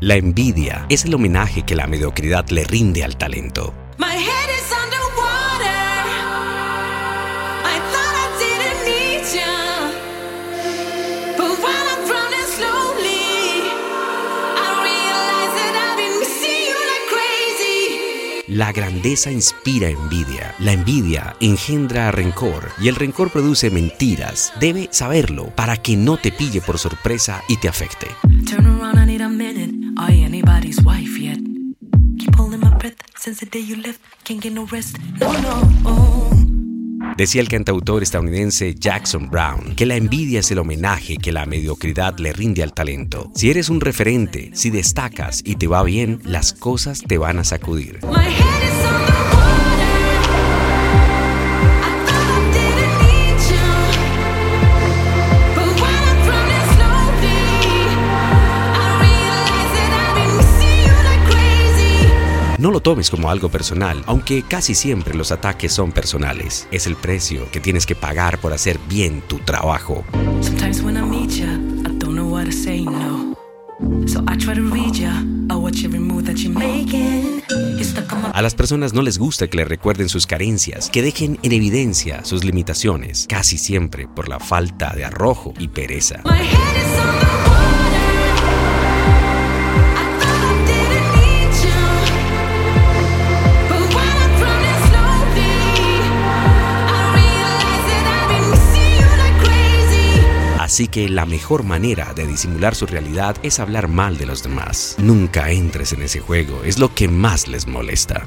La envidia es el homenaje que la mediocridad le rinde al talento. La grandeza inspira envidia, la envidia engendra rencor y el rencor produce mentiras. Debe saberlo para que no te pille por sorpresa y te afecte. I anybody's wife yet? Keep holding my breath since the day you left. Can't get no rest. No, no. Decía el cantautor estadounidense Jackson Brown que la envidia es el homenaje que la mediocridad le rinde al talento. Si eres un referente, si destacas y te va bien, las cosas te van a sacudir. My lo tomes como algo personal, aunque casi siempre los ataques son personales. Es el precio que tienes que pagar por hacer bien tu trabajo. Sometimes when I meet ya, I don't know what to say, no. So I try to read ya. I watch every move that you're making. You're stuck on my A las personas no les gusta que le recuerden sus carencias, que dejen en evidencia sus limitaciones, casi siempre por la falta de arrojo y pereza. My head is Así que la mejor manera de disimular su realidad es hablar mal de los demás. Nunca entres en ese juego, es lo que más les molesta.